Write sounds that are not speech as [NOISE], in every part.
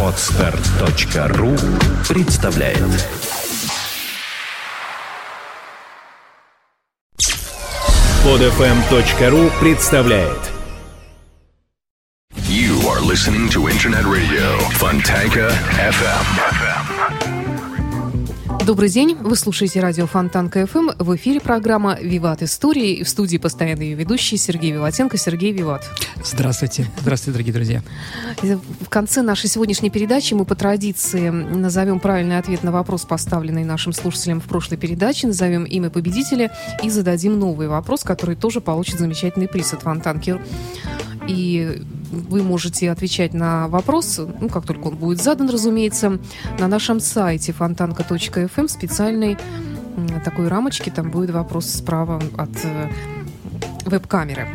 Отстар.ру представляет Подфм.ру представляет You are listening to Internet Radio Fontanka FM. Добрый день, вы слушаете радио Фонтан КФМ. В эфире программа «Виват Истории». В студии постоянно ее ведущий Сергей Виватенко. Сергей Виват. Здравствуйте. Здравствуйте, дорогие друзья. В конце нашей сегодняшней передачи мы по традиции назовем правильный ответ на вопрос, поставленный нашим слушателям в прошлой передаче, назовем имя победителя и зададим новый вопрос, который тоже получит замечательный приз от Фонтанки. И вы можете отвечать на вопрос, ну, как только он будет задан, разумеется, на нашем сайте фонтанка.фм специальной такой рамочке, там будет вопрос справа от э, веб-камеры.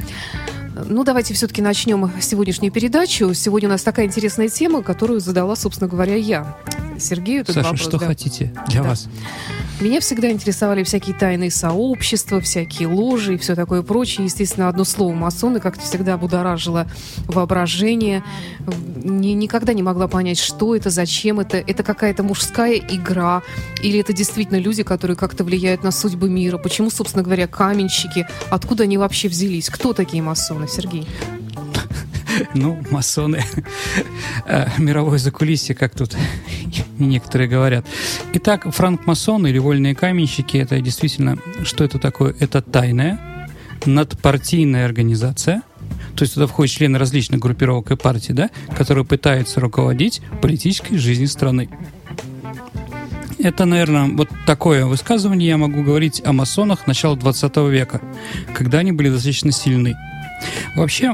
Ну, давайте все-таки начнем сегодняшнюю передачу. Сегодня у нас такая интересная тема, которую задала, собственно говоря, я. Сергею этот Саша, вопрос. что да. хотите для да. вас? Меня всегда интересовали всякие тайные сообщества, всякие ложи и все такое прочее. Естественно, одно слово масоны как-то всегда будоражило воображение. Не, никогда не могла понять, что это, зачем это. Это какая-то мужская игра или это действительно люди, которые как-то влияют на судьбы мира. Почему, собственно говоря, каменщики? Откуда они вообще взялись? Кто такие масоны, Сергей? Ну, масоны, э, мировое закулисье, как тут некоторые говорят. Итак, франк-масоны или вольные каменщики, это действительно, что это такое? Это тайная надпартийная организация, то есть туда входят члены различных группировок и партий, да, которые пытаются руководить политической жизнью страны. Это, наверное, вот такое высказывание я могу говорить о масонах начала 20 века, когда они были достаточно сильны. Вообще,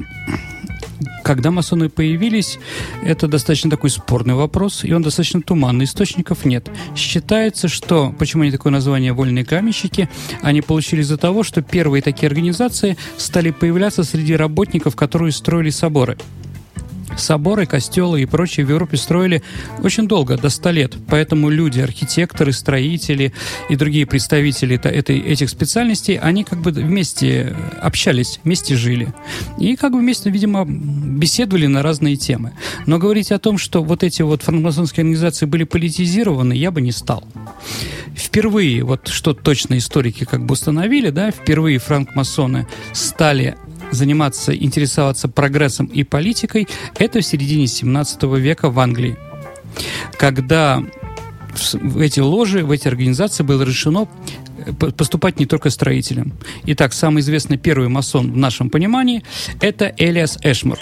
когда масоны появились, это достаточно такой спорный вопрос, и он достаточно туманный, источников нет. Считается, что, почему они такое название «вольные каменщики», они получили из-за того, что первые такие организации стали появляться среди работников, которые строили соборы. Соборы, костелы и прочие в Европе строили очень долго, до 100 лет. Поэтому люди, архитекторы, строители и другие представители этой, этих специальностей, они как бы вместе общались, вместе жили. И как бы вместе, видимо, беседовали на разные темы. Но говорить о том, что вот эти вот франкмасонские организации были политизированы, я бы не стал. Впервые, вот что точно историки как бы установили, да, впервые франкмасоны стали заниматься, интересоваться прогрессом и политикой, это в середине 17 века в Англии. Когда в эти ложи, в эти организации было решено э, поступать не только строителям. Итак, самый известный первый масон в нашем понимании – это Элиас Эшмар.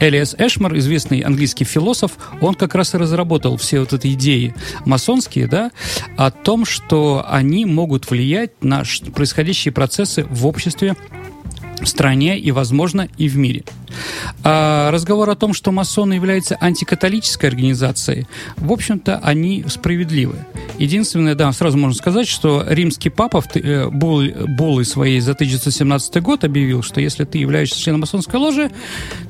Элиас Эшмар, известный английский философ, он как раз и разработал все вот эти идеи масонские, да, о том, что они могут влиять на происходящие процессы в обществе в стране и, возможно, и в мире. А разговор о том, что масоны являются антикатолической организацией, в общем-то, они справедливы. Единственное, да, сразу можно сказать, что римский папа в э, буллы своей за 1917 год объявил, что если ты являешься членом масонской ложи,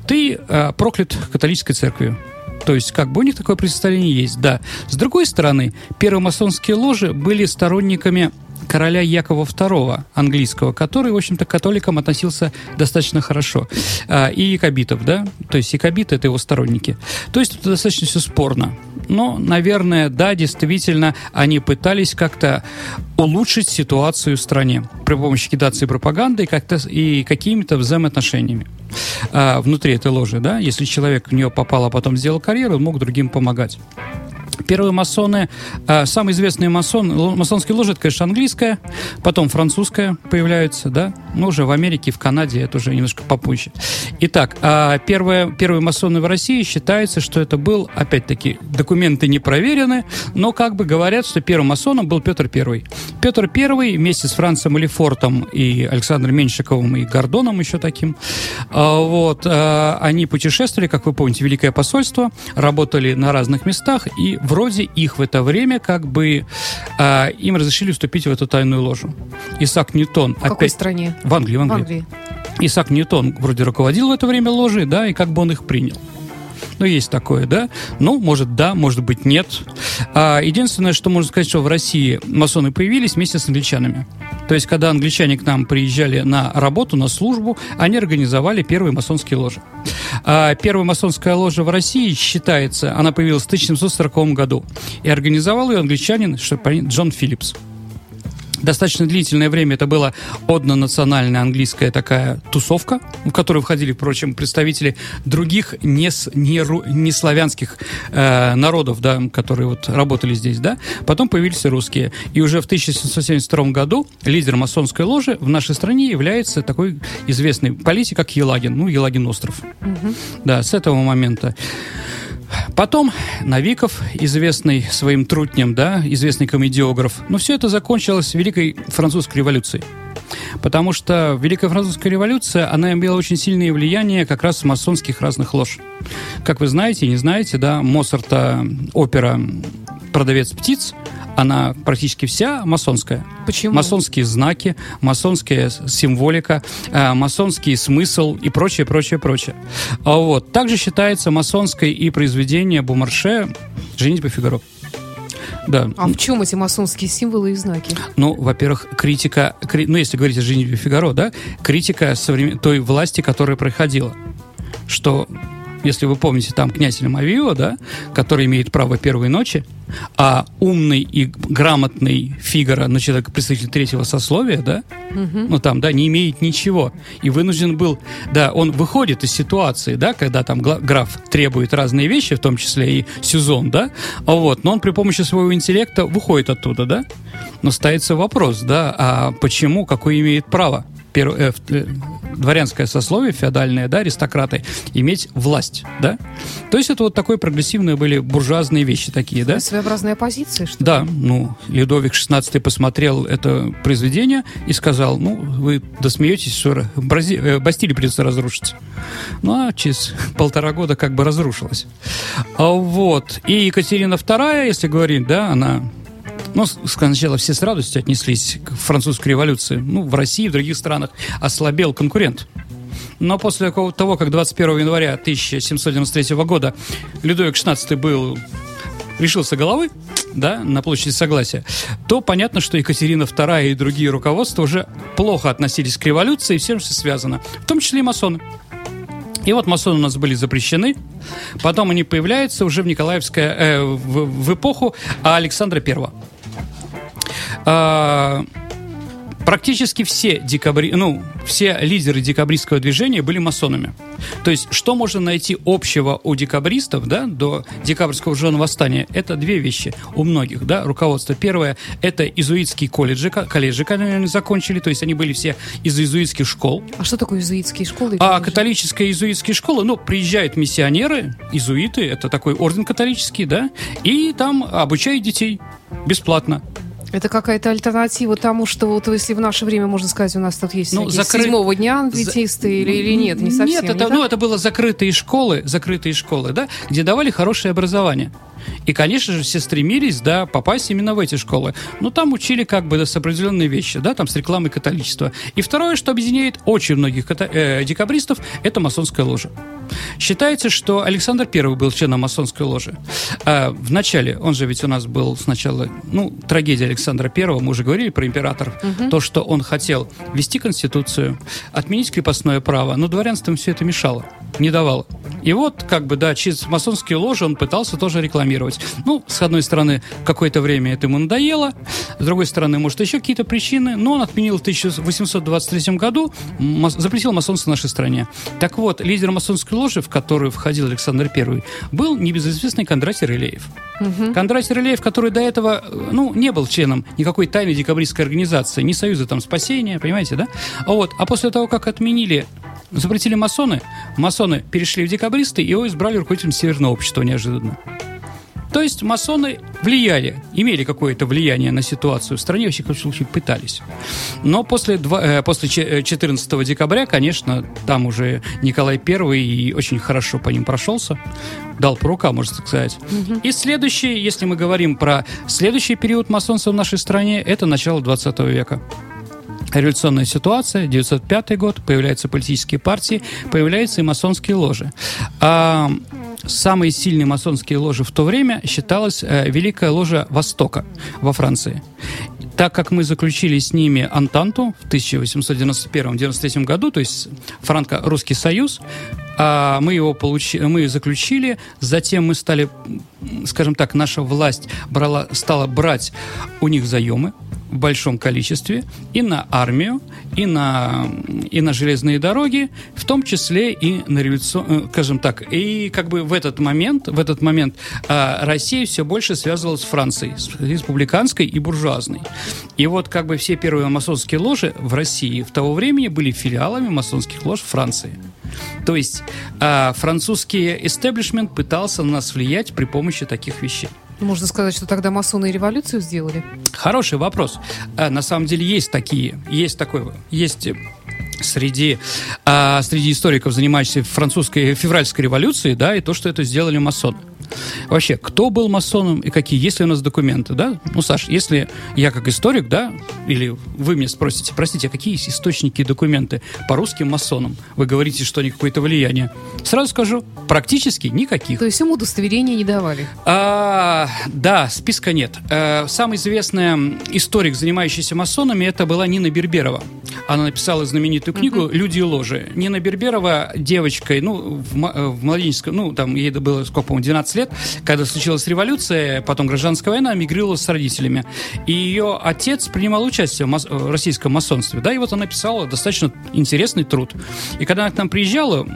ты э, проклят католической церковью. То есть, как бы у них такое представление есть, да. С другой стороны, первые масонские ложи были сторонниками короля Якова II английского, который, в общем-то, к католикам относился достаточно хорошо. А, и якобитов, да? То есть якобиты — это его сторонники. То есть это достаточно все спорно. Но, наверное, да, действительно, они пытались как-то улучшить ситуацию в стране при помощи агитации и пропаганды и, как-то, и какими-то взаимоотношениями а, внутри этой ложи, да, если человек в нее попал, а потом сделал карьеру, он мог другим помогать. Первые масоны, э, самый известный масон, масонский ложа, конечно, английская, потом французская появляется, да, но уже в Америке, в Канаде это уже немножко попозже. Итак, э, первые, первые масоны в России считается, что это был, опять-таки, документы не проверены, но как бы говорят, что первым масоном был Петр I. Петр I вместе с Францем Лефортом и Александром Меньшиковым и Гордоном еще таким, э, вот, э, они путешествовали, как вы помните, Великое посольство, работали на разных местах и вроде их в это время как бы им разрешили вступить в эту тайную ложу. Исаак Ньютон... В опять... какой стране? В Англии, в Англии. В Англии. Исаак Ньютон вроде руководил в это время ложей, да, и как бы он их принял. Ну, есть такое, да? Ну, может, да, может быть, нет. А, единственное, что можно сказать, что в России масоны появились вместе с англичанами. То есть, когда англичане к нам приезжали на работу, на службу, они организовали первые масонские ложи. А первая масонская ложа в России считается, она появилась в 1740 году. И организовал ее англичанин, что Джон Филлипс. Достаточно длительное время это была однонациональная английская такая тусовка, в которую входили, впрочем, представители других не, не, не славянских э, народов, да, которые вот работали здесь, да. Потом появились русские. И уже в 1772 году лидер масонской ложи в нашей стране является такой известный политик, как Елагин, ну, Елагин остров. Угу. Да, с этого момента. Потом Навиков, известный своим трутнем, да, известный комедиограф. Но все это закончилось Великой Французской революцией. Потому что Великая Французская революция, она имела очень сильное влияние как раз масонских разных лож. Как вы знаете, не знаете, да, Моцарта опера «Продавец птиц», она практически вся масонская. Почему? Масонские знаки, масонская символика, э, масонский смысл и прочее, прочее, прочее. А вот. Также считается масонской и произведение Бумарше «Женитьба Фигаро». Да. А в чем эти масонские символы и знаки? Ну, во-первых, критика, кри, ну, если говорить о «Женитьбе Фигаро», да, критика современ... той власти, которая проходила. Что если вы помните, там князь Лемавио, да, который имеет право первой ночи, а умный и грамотный Фигара, ну, человек, представитель третьего сословия, да, угу. ну, там, да, не имеет ничего. И вынужден был, да, он выходит из ситуации, да, когда там граф требует разные вещи, в том числе и сезон, да, а вот, но он при помощи своего интеллекта выходит оттуда, да, но ставится вопрос, да, а почему, какое имеет право? Перв, э, э, дворянское сословие, феодальное, да, аристократы, иметь власть, да? То есть это вот такое прогрессивные были буржуазные вещи такие, да? Своеобразная оппозиция, что Да, ну, Людовик XVI посмотрел это произведение и сказал, ну, вы досмеетесь, что Брази... Э, Бастилию придется разрушить. Ну, а через полтора года как бы разрушилась. А вот. И Екатерина II, если говорить, да, она ну, сначала все с радостью отнеслись к французской революции. Ну, в России, в других странах ослабел конкурент. Но после того, как 21 января 1793 года Людовик XVI был решился головы, да, на площади Согласия, то понятно, что Екатерина II и другие руководства уже плохо относились к революции и всем, что связано, в том числе и масоны. И вот масоны у нас были запрещены. Потом они появляются уже в Николаевское, э, в, в эпоху Александра Первого. А, практически все декабри... ну, все лидеры декабристского движения были масонами. То есть, что можно найти общего у декабристов, да, до декабрьского жженого восстания? Это две вещи у многих, да, руководство. Первое, это изуитские колледжи, колледжи, которые они закончили, то есть они были все из иезуитских школ. А что такое иезуитские школы? А католическая иезуитские школы, ну, приезжают миссионеры, изуиты, это такой орден католический, да, и там обучают детей бесплатно. Это какая-то альтернатива тому, что вот если в наше время, можно сказать, у нас тут есть ну, закры... седьмого дня англитисты За... или, или нет, не совсем. Нет, это, не ну, это было закрытые школы, закрытые школы, да, где давали хорошее образование. И, конечно же, все стремились, да, попасть именно в эти школы. Но там учили как бы с определенные вещи, да, там с рекламой католичества. И второе, что объединяет очень многих ката- э, декабристов, это масонская ложа. Считается, что Александр I был членом масонской ложи. А в начале, он же ведь у нас был сначала, ну, трагедия Александра I, мы уже говорили про императора, угу. то, что он хотел ввести конституцию, отменить крепостное право, но дворянством все это мешало, не давало. И вот, как бы, да, через масонские ложи он пытался тоже рекламировать. Ну, с одной стороны, какое-то время это ему надоело, с другой стороны, может, еще какие-то причины, но он отменил в 1823 году, запретил масонство в нашей стране. Так вот, лидер масонской ложи, в которую входил Александр I, был небезызвестный Кондратий Рылеев. Угу. Кондратий Рылеев, который до этого, ну, не был членом никакой тайной декабристской организации, ни Союза там спасения, понимаете, да? А вот, а после того, как отменили запретили масоны, масоны перешли в декабристы, его избрали руководителем Северного общества неожиданно. То есть масоны влияли, имели какое-то влияние на ситуацию в стране, во всяком случае пытались. Но после, э, после 14 э, декабря, конечно, там уже Николай I и очень хорошо по ним прошелся, дал по рукам, можно сказать. Угу. И следующий, если мы говорим про следующий период масонства в нашей стране, это начало 20 века революционная ситуация, 905 год, появляются политические партии, появляются и масонские ложи. А самые сильные масонские ложи в то время считалась э, Великая ложа Востока во Франции. так как мы заключили с ними Антанту в 1891-93 году, то есть франко-русский союз, а, мы его получили, мы заключили, затем мы стали, скажем так, наша власть брала, стала брать у них заемы, большом количестве и на армию, и на, и на железные дороги, в том числе и на революцию, э, скажем так, и как бы в этот момент, в этот момент э, Россия все больше связывалась с Францией, с республиканской и буржуазной. И вот как бы все первые масонские ложи в России в того времени были филиалами масонских лож Франции. То есть э, французский истеблишмент пытался на нас влиять при помощи таких вещей. Можно сказать, что тогда масоны революцию сделали? Хороший вопрос. А, на самом деле есть такие, есть такой, есть среди, а, среди историков, занимающихся французской февральской революцией, да, и то, что это сделали масоны. Вообще, кто был масоном и какие? Есть ли у нас документы, да? Ну, Саш, если я как историк, да, или вы меня спросите, простите, а какие есть источники и документы по русским масонам? Вы говорите, что они какое-то влияние. Сразу скажу, практически никаких. То есть им удостоверения не давали? А, да, списка нет. А, самый известный историк, занимающийся масонами, это была Нина Берберова. Она написала знаменитую книгу. «Люди и ложи». Нина Берберова девочкой, ну, в, в младенческом, ну, там ей было, сколько, по-моему, 12 лет, когда случилась революция, потом гражданская война, мигрировала с родителями. И ее отец принимал участие в, мас- в российском масонстве, да, и вот она писала достаточно интересный труд. И когда она к нам приезжала,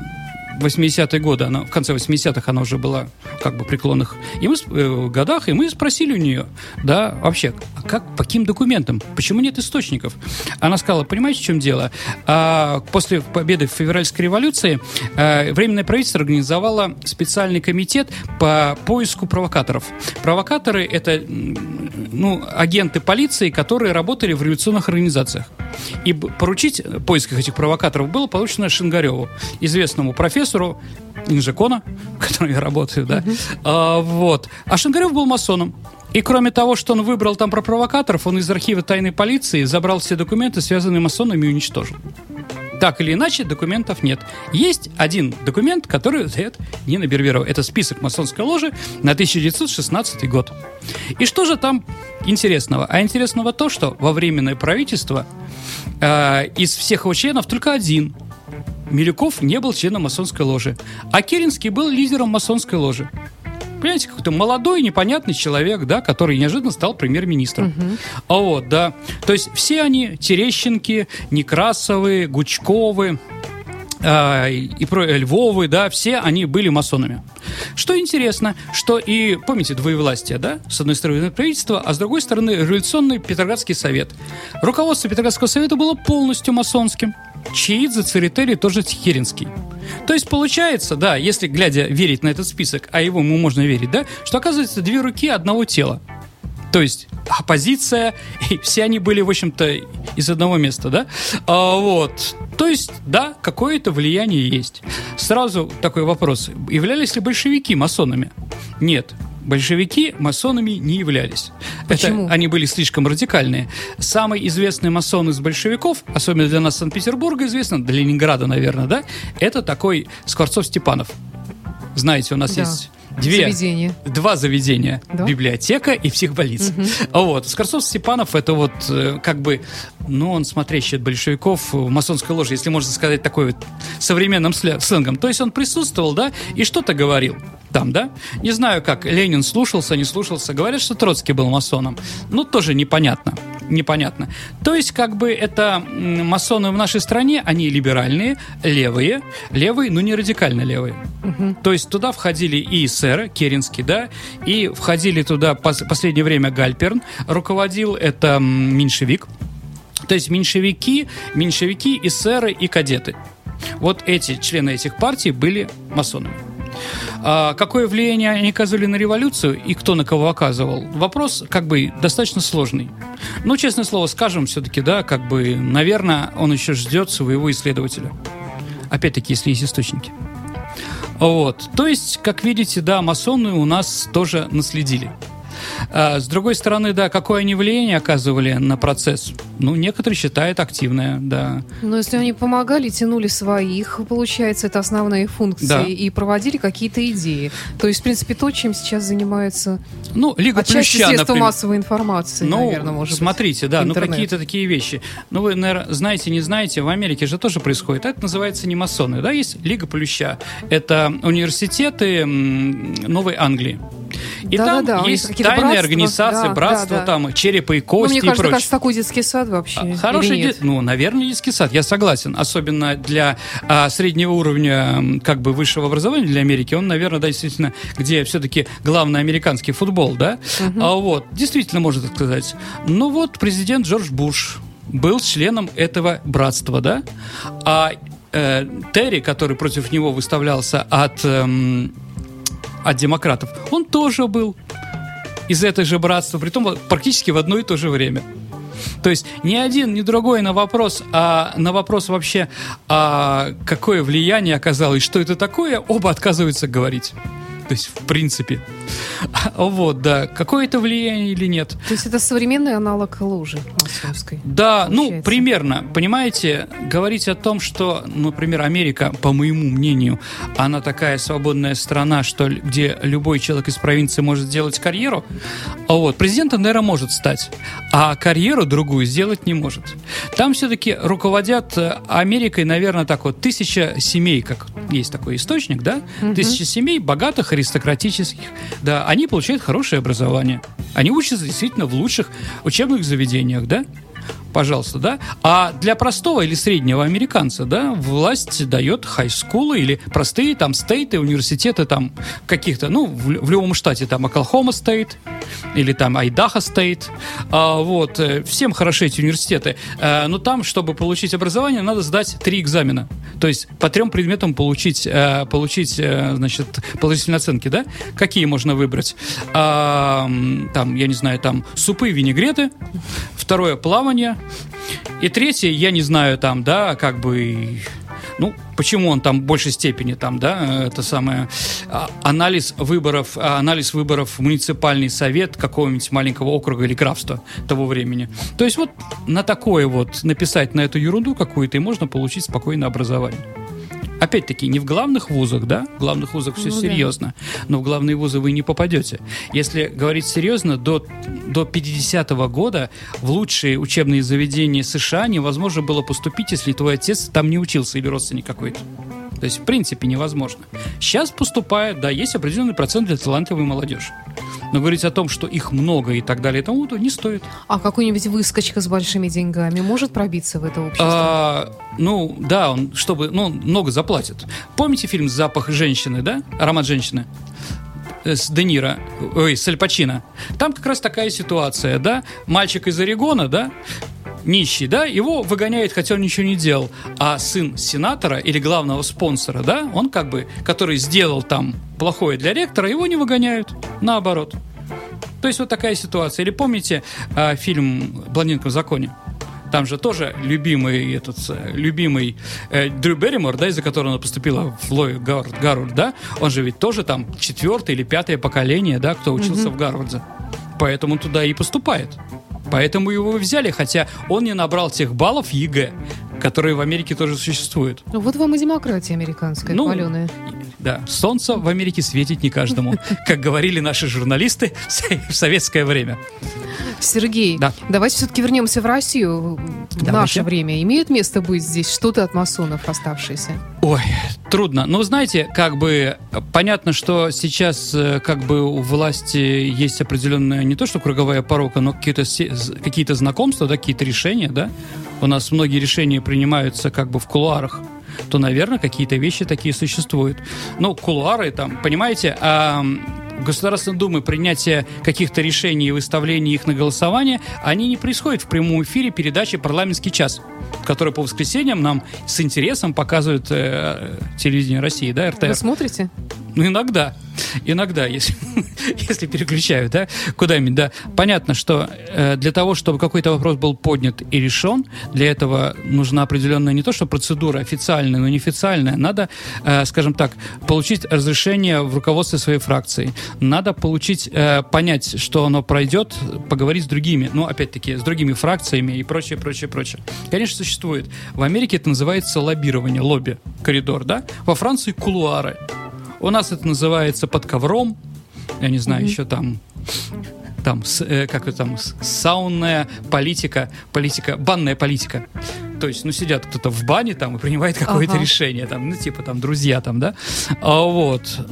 80-е годы, она, в конце 80-х она уже была как бы преклонных и мы, э, годах, и мы спросили у нее, да, вообще, а как, по каким документам, почему нет источников? Она сказала, понимаете, в чем дело? А, после победы в февральской революции а, Временное правительство организовало специальный комитет по поиску провокаторов. Провокаторы – это ну, агенты полиции, которые работали в революционных организациях. И поручить поиск этих провокаторов было поручено Шингареву, известному профессору инжекона, в [LAUGHS] котором я работаю, да. А, вот. А Шингарев был масоном. И кроме того, что он выбрал там про провокаторов, он из архива тайной полиции забрал все документы, связанные масонами, и уничтожил. Так или иначе, документов нет. Есть один документ, который [LAUGHS] дает Нина Берберова. Это список масонской ложи на 1916 год. И что же там интересного? А интересного то, что во временное правительство э, из всех его членов только один Милюков не был членом масонской ложи, а Керенский был лидером масонской ложи понимаете, какой-то молодой, непонятный человек, да, который неожиданно стал премьер-министром. Угу. А вот, да. То есть все они Терещенки, Некрасовы, Гучковы, а, и про Львовы, да, все они были масонами. Что интересно, что и, помните, двоевластие, да, с одной стороны правительство, а с другой стороны революционный Петроградский совет. Руководство Петроградского совета было полностью масонским. Чиидзе, Церетели тоже Тихеринский. То есть получается, да, если глядя верить на этот список, а его ему можно верить, да, что оказывается две руки одного тела. То есть оппозиция, [LAUGHS] и все они были, в общем-то, из одного места, да? А, вот. То есть, да, какое-то влияние есть. Сразу такой вопрос. Являлись ли большевики масонами? Нет большевики масонами не являлись. Почему? Это, они были слишком радикальные. Самый известный масон из большевиков, особенно для нас Санкт-Петербурга известно, для Ленинграда, наверное, да, это такой Скворцов-Степанов. Знаете, у нас да. есть Две, заведения. Два заведения. Да? Библиотека и психбольница. Угу. Вот. Скорцов Степанов это вот э, как бы, ну, он смотрящий от большевиков в масонской ложе, если можно сказать такой вот современным сленгом. То есть он присутствовал, да, и что-то говорил там, да? Не знаю, как Ленин слушался, не слушался. Говорят, что Троцкий был масоном. Ну, тоже непонятно. Непонятно. То есть, как бы это масоны в нашей стране, они либеральные, левые, левые, но не радикально левые. Угу. То есть туда входили и эсеры, Керенский, да, и входили туда пос последнее время Гальперн, руководил это меньшевик. То есть меньшевики, меньшевики, эсеры и кадеты. Вот эти члены этих партий были масонами. А какое влияние они оказывали на революцию и кто на кого оказывал? Вопрос как бы достаточно сложный. Но, честное слово, скажем все-таки, да, как бы, наверное, он еще ждет своего исследователя. Опять-таки, если есть источники. Вот. То есть, как видите, да, масоны у нас тоже наследили. А, с другой стороны, да, какое они влияние оказывали на процесс? Ну, некоторые считают активное, да. Но если они помогали, тянули своих, получается, это основные функции, Да. и проводили какие-то идеи. То есть, в принципе, то, чем сейчас занимается Ну, Лига отчасти Плюща, средства например. массовой информации, Ну, наверное, может смотрите, быть. да, ну интернет. какие-то такие вещи. Ну, вы, наверное, знаете, не знаете, в Америке же тоже происходит. Это называется не масоны, да, есть Лига Плюща. Это университеты Новой Англии. И там Да-да-да, у них есть тайные братства, организации, да, братства, да, да. там черепа и Ну, кости мне и кажется, прочее. кажется, такой детский сад вообще. А, Хороший, нет? де- ну, наверное, детский сад, я согласен. Особенно для а, среднего уровня, как бы, высшего образования для Америки, он, наверное, да, действительно, где все-таки главный американский футбол, да, а, вот, действительно, можно так сказать. Ну, вот, президент Джордж Буш был членом этого братства, да, а э, Терри, который против него выставлялся от, эм, от демократов, он тоже был из этой же братства, притом вот практически в одно и то же время. То есть ни один, ни другой на вопрос, а на вопрос вообще, а какое влияние оказалось, что это такое, оба отказываются говорить. То есть, в принципе. Вот, да. Какое-то влияние или нет? То есть это современный аналог лужи масонской. Да, ну, примерно. Понимаете, говорить о том, что, например, Америка, по моему мнению, она такая свободная страна, что где любой человек из провинции может сделать карьеру, а вот, президентом, наверное, может стать, а карьеру другую сделать не может. Там все-таки руководят э, Америкой, наверное, так вот, тысяча семей, как есть такой источник, да? Тысяча семей, богатых, аристократических, да, они получают хорошее образование. Они учатся действительно в лучших учебных заведениях, да? Пожалуйста, да? А для простого или среднего американца, да, власть дает хай-скулы или простые там стейты, университеты там каких-то, ну, в, в любом штате там Оклахома стейт или там Айдахо стейт, а, вот, э, всем хороши эти университеты, Э, но там, чтобы получить образование, надо сдать три экзамена, то есть по трем предметам получить, э, получить, э, значит, положительные оценки, да? Какие можно выбрать? А, там, я не знаю, там супы винегреты, второе плавание, и третье, я не знаю, там, да, как бы, ну, почему он там в большей степени, там, да, это самое, а, анализ выборов, а, анализ выборов в муниципальный совет какого-нибудь маленького округа или графства того времени. То есть вот на такое вот написать на эту ерунду какую-то, и можно получить спокойное образование. Опять-таки, не в главных вузах, да? В главных вузах все Ну да. серьезно, но в главные вузы вы не попадете. Если говорить серьезно, до, до 50-го года в лучшие учебные заведения США невозможно было поступить, если твой отец там не учился или родственник какой-то. То есть, в принципе, невозможно. Сейчас поступает, да, есть определенный процент для талантливой молодежи. Но говорить о том, что их много и так далее и тому, то не стоит. А какой-нибудь выскочка с большими деньгами может пробиться в это общество? А, ну, да, он, чтобы, ну, много заплатит. Помните фильм «Запах женщины», да? Аромат женщины? Э, С Де Ниро, ой, с Аль Пачино. Там как раз такая ситуация, да? Мальчик из Орегона, да? Нищий, да, его выгоняет, хотя он ничего не делал. А сын сенатора или главного спонсора, да, он как бы, который сделал там плохое для ректора, его не выгоняют. Наоборот. То есть вот такая ситуация. Или помните а, фильм «Блондинка в законе»? Там же тоже любимый этот э, любимый э, Дрю Берримор, да, из-за которого она поступила в Лой Гарвард, Гарвард, да, он же ведь тоже там четвертое или пятое поколение, да, кто учился в Гарварде. Поэтому туда и поступает. Поэтому его взяли, хотя он не набрал тех баллов ЕГЭ, которые в Америке тоже существуют. Ну, Вот вам и демократия американская, Ну, хваленая. Да, солнце в Америке светит не каждому, [LAUGHS] как говорили наши журналисты в советское время. Сергей, Да. давайте все-таки вернемся в Россию. В наше время имеет место быть здесь что-то от масонов оставшееся? Ой, трудно. Но знаете, как бы понятно, что сейчас э, как бы у власти есть определенная не то что круговая порока, но какие-то какие-то знакомства, да, какие-то решения, да. У нас многие решения принимаются как бы в кулуарах то, наверное, какие-то вещи такие существуют. Ну, кулуары там, понимаете, а в Государственной Думы принятие каких-то решений и выставление их на голосование, они не происходят в прямом эфире передачи «Парламентский час», который по воскресеньям нам с интересом показывает э, телевидение России, да, Вы РТР. смотрите? Ну, иногда. Иногда, если, [LAUGHS] если переключаю, да, куда-нибудь, да. Понятно, что э, для того, чтобы какой-то вопрос был поднят и решен, для этого нужна определенная не то, что процедура официальная, но неофициальная. Надо, э, скажем так, получить разрешение в руководстве своей фракции. Надо получить, э, понять, что оно пройдет, поговорить с другими, ну, опять-таки, с другими фракциями и прочее, прочее, прочее. Конечно, существует. В Америке это называется лоббирование, лобби, коридор, да. Во Франции кулуары. У нас это называется под ковром. Я не знаю, mm-hmm. еще там там, э, как это там, саунная политика, политика, банная политика. То есть, ну, сидят кто-то в бане там и принимает какое-то ага. решение, там, ну, типа там друзья там, да. А вот,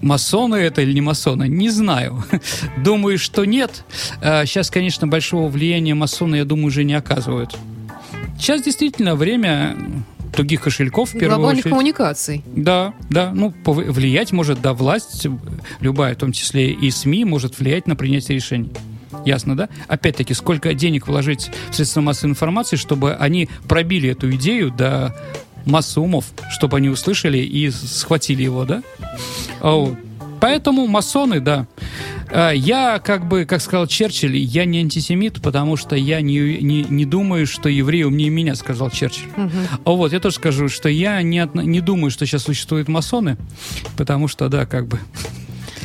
масоны это или не масоны, не знаю. [LAUGHS] думаю, что нет. А, сейчас, конечно, большого влияния масоны, я думаю, уже не оказывают. Сейчас действительно время тугих кошельков в первую Глобальных очередь. коммуникаций. Да, да. Ну, влиять может, да, власть, любая, в том числе и СМИ, может влиять на принятие решений. Ясно, да? Опять-таки, сколько денег вложить в средства массовой информации, чтобы они пробили эту идею до массы умов, чтобы они услышали и схватили его, да? Поэтому масоны, да. А, я, как бы, как сказал Черчилль, я не антисемит, потому что я не, не, не думаю, что евреи умнее меня, сказал Черчилль. Угу. А вот, я тоже скажу, что я не, не думаю, что сейчас существуют масоны, потому что, да, как бы...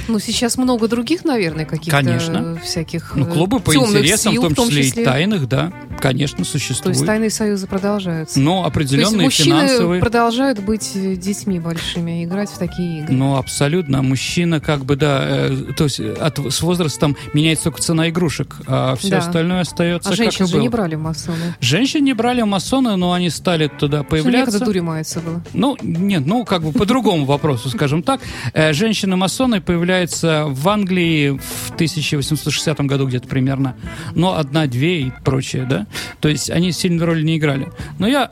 Ну, сейчас много других, наверное, каких-то Конечно. всяких Ну, клубы по интересам, сил, в том числе, в том числе и тайных, да, конечно, существуют. То есть тайные союзы продолжаются. Но определенные То есть мужчины финансовые... продолжают быть детьми большими, играть в такие игры. Ну, абсолютно. Мужчина как бы, да, э, то есть от, с возрастом меняется только цена игрушек, а все да. остальное остается А женщин как же было. не брали масоны. Женщин не брали масоны, но они стали туда появляться. Что дури мается было. Ну, нет, ну, как бы по другому вопросу, скажем так. Э, женщины-масоны появляются появляется в Англии в 1860 году где-то примерно, но одна-две и прочее, да. То есть они сильно роли не играли. Но я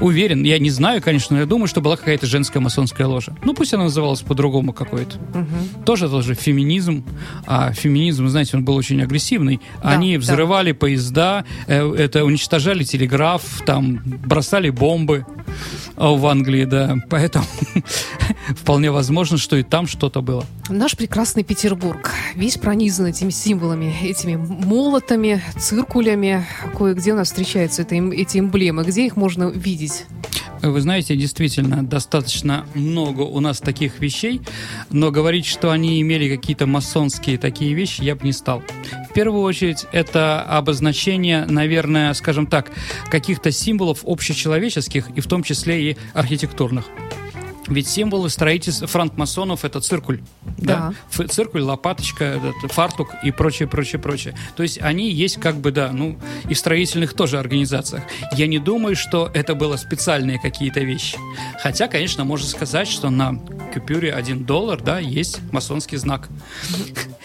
уверен, я не знаю, конечно, но я думаю, что была какая-то женская масонская ложа. Ну, пусть она называлась по-другому какой-то. Угу. Тоже тоже феминизм. А феминизм, знаете, он был очень агрессивный. Да, Они взрывали да. поезда, э, это уничтожали телеграф, там бросали бомбы в Англии, да. Поэтому [LAUGHS] вполне возможно, что и там что-то было. Наш прекрасный Петербург весь пронизан этими символами, этими молотами, циркулями. Кое-где у нас встречаются это, эти эмблемы. Где их можно видеть? Вы знаете, действительно, достаточно много у нас таких вещей, но говорить, что они имели какие-то масонские такие вещи, я бы не стал. В первую очередь, это обозначение, наверное, скажем так, каких-то символов общечеловеческих и в том числе и архитектурных. Ведь символы строительства франкмасонов это циркуль. Да. да? Циркуль, лопаточка, фартук и прочее, прочее, прочее. То есть они есть как бы, да, ну, и в строительных тоже организациях. Я не думаю, что это было специальные какие-то вещи. Хотя, конечно, можно сказать, что на купюре 1 доллар, да, есть масонский знак.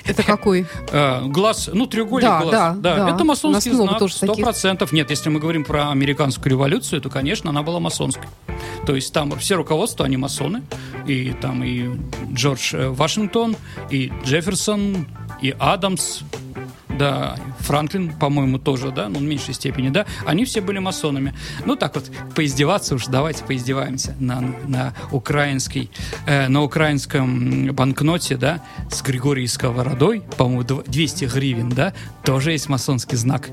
Это какой? Э, глаз, ну, треугольник да, глаз. Да, да, да. Это масонский знак, сто процентов. Нет, если мы говорим про американскую революцию, то, конечно, она была масонской. То есть там все руководство, они масоны, и там и Джордж э, Вашингтон, и Джефферсон, и Адамс, да, Франклин, по-моему, тоже, да, ну, в меньшей степени, да, они все были масонами. Ну, так вот, поиздеваться уж, давайте поиздеваемся на, на украинской, э, на украинском банкноте, да, с Григорией Сковородой, по-моему, 200 гривен, да, тоже есть масонский знак.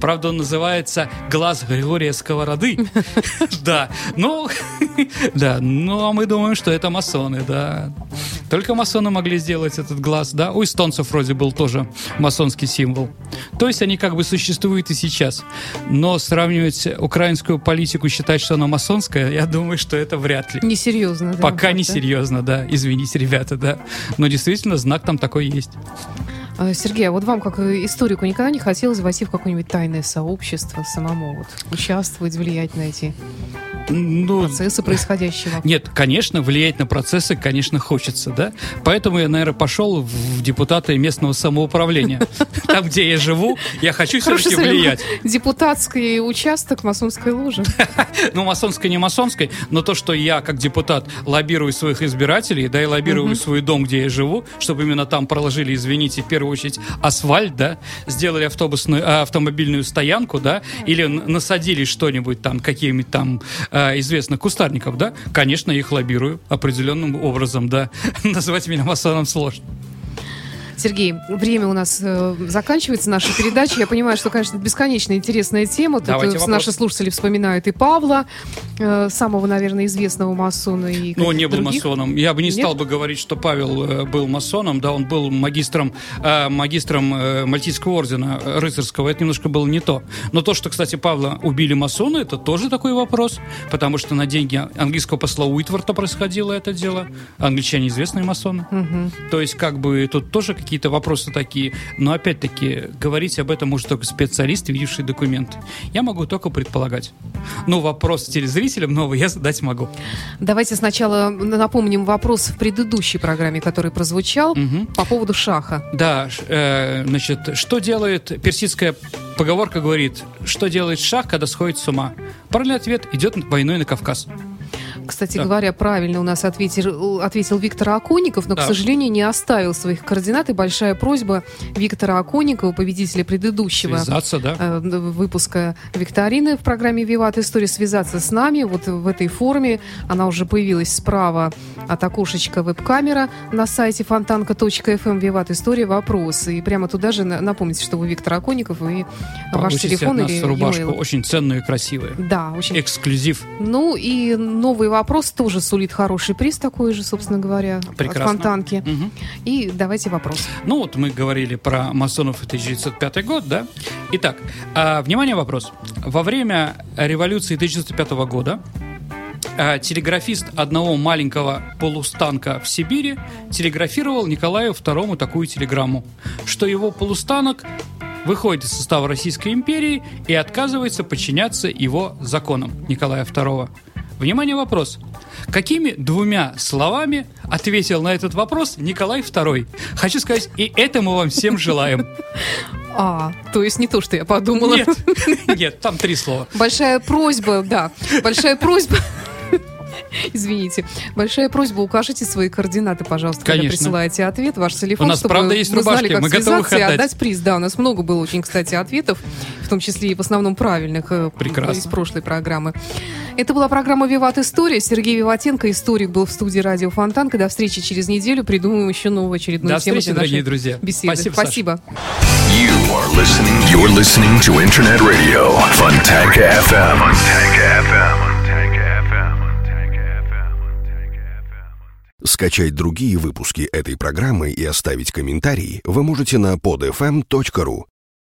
Правда, он называется «Глаз Григория Сковороды». [LAUGHS] Да, ну, [LAUGHS] да, ну, а мы думаем, что это масоны, да. Только масоны могли сделать этот глаз, да. У эстонцев вроде был тоже масонский символ. То есть они как бы существуют и сейчас. Но сравнивать украинскую политику, считать, что она масонская, я думаю, что это вряд ли. Несерьезно, да? Пока не серьезно, да. Извините, ребята, да. Но действительно знак там такой есть. А, Сергей, а вот вам, как историку, никогда не хотелось войти в какое-нибудь тайное сообщество самому, вот, участвовать, влиять на эти ну, процессы происходящие? Нет, конечно, влиять на процессы, конечно, хочется, да? Поэтому я, наверное, пошел в депутаты местного самоуправления. [LAUGHS] Там, где я живу, я хочу все-таки влиять. Депутатский участок масонской ложи. [LAUGHS] Ну, масонской, не масонской, но то, что я, как депутат, лоббирую своих избирателей, да, и лоббирую свой дом, где я живу, чтобы именно там проложили, извините, в первую очередь, асфальт, да, сделали автобусную, а, автомобильную стоянку, да, или насадили что-нибудь там, какие-нибудь там э, известных кустарников, да, конечно, их лоббирую определенным образом, да. [LAUGHS] Назвать меня масоном сложно. Сергей, время у нас э, заканчивается, наша передача. Я понимаю, что, конечно, бесконечно интересная тема. Тут Давайте э, наши слушатели вспоминают и Павла, э, самого, наверное, известного масона. И Ну, он не был других. масоном. Я бы не Нет? стал бы говорить, что Павел э, был масоном, да, он был магистром, э, магистром э, Мальтийского ордена э, рыцарского. Это немножко было не то. Но то, что, кстати, Павла убили масоны, это тоже такой вопрос, потому что на деньги английского посла Уитворта происходило это дело. Англичане известные масоны. То есть, как бы, тут тоже какие-то вопросы такие. Но, опять-таки, говорить об этом может только специалист, видевший документы. Я могу только предполагать. Ну, вопрос телезрителям новый я задать могу. Давайте сначала напомним вопрос в предыдущей программе, который прозвучал по поводу шаха. Да, э, значит, что делает персидская поговорка говорит, что делает шах, когда сходит с ума? Правильный ответ идет войной на Кавказ. Кстати Да. говоря, правильно у нас ответил, ответил Виктор Аконников, но, к Да. сожалению, не оставил своих координат. И большая просьба Виктора Аконникова, победителя предыдущего Связаться, да? э, выпуска викторины в программе «Виват История» связаться с нами вот в этой форме. Она уже появилась справа от окошечка веб-камера на сайте фонтанка.фм «Виват История. Вопрос». И прямо туда же на- напомните, что вы Виктор Аконников и ваш Получите телефон от нас или рубашку e-mail. очень ценную и красивую. Да, очень Эксклюзив. ну и новый вопрос тоже сулит хороший приз такой же, собственно говоря, Прекрасно. от Фонтанки. Мгм. И давайте вопрос. Ну вот мы говорили про масонов 1905 год, да? Итак, а, внимание, вопрос. Во время революции 1905 года а, телеграфист одного маленького полустанка в Сибири телеграфировал Николаю II такую телеграмму, что его полустанок выходит из состава Российской империи и отказывается подчиняться его законам Николая II. Внимание, вопрос. Какими двумя словами ответил на этот вопрос Николай II? Хочу сказать, и это мы вам всем желаем. А, то есть не то, что я подумала. Нет, нет, там три слова. Большая просьба, да, большая просьба. Извините. Большая просьба, укажите свои координаты, пожалуйста, когда Конечно. присылаете ответ, ваш телефон, У нас, чтобы правда, есть мы знали, рубашки, как мы готовы связаться и отдать. приз. Да, у нас много было очень, кстати, ответов, том числе и в основном правильных э, Прекрасно. из прошлой программы. Это была программа «Виват История». Сергей Виватенко, историк, был в студии «Радио Фонтанка». До встречи через неделю. Придумаем еще новую очередную До тему встречи, для нашей дорогие друзья. беседы. Спасибо, Саша. Спасибо. You are listening. You're listening to Internet Radio. Funtanka FM. Funtanka FM. Скачать другие выпуски этой программы и оставить комментарии вы можете на podfm.ru.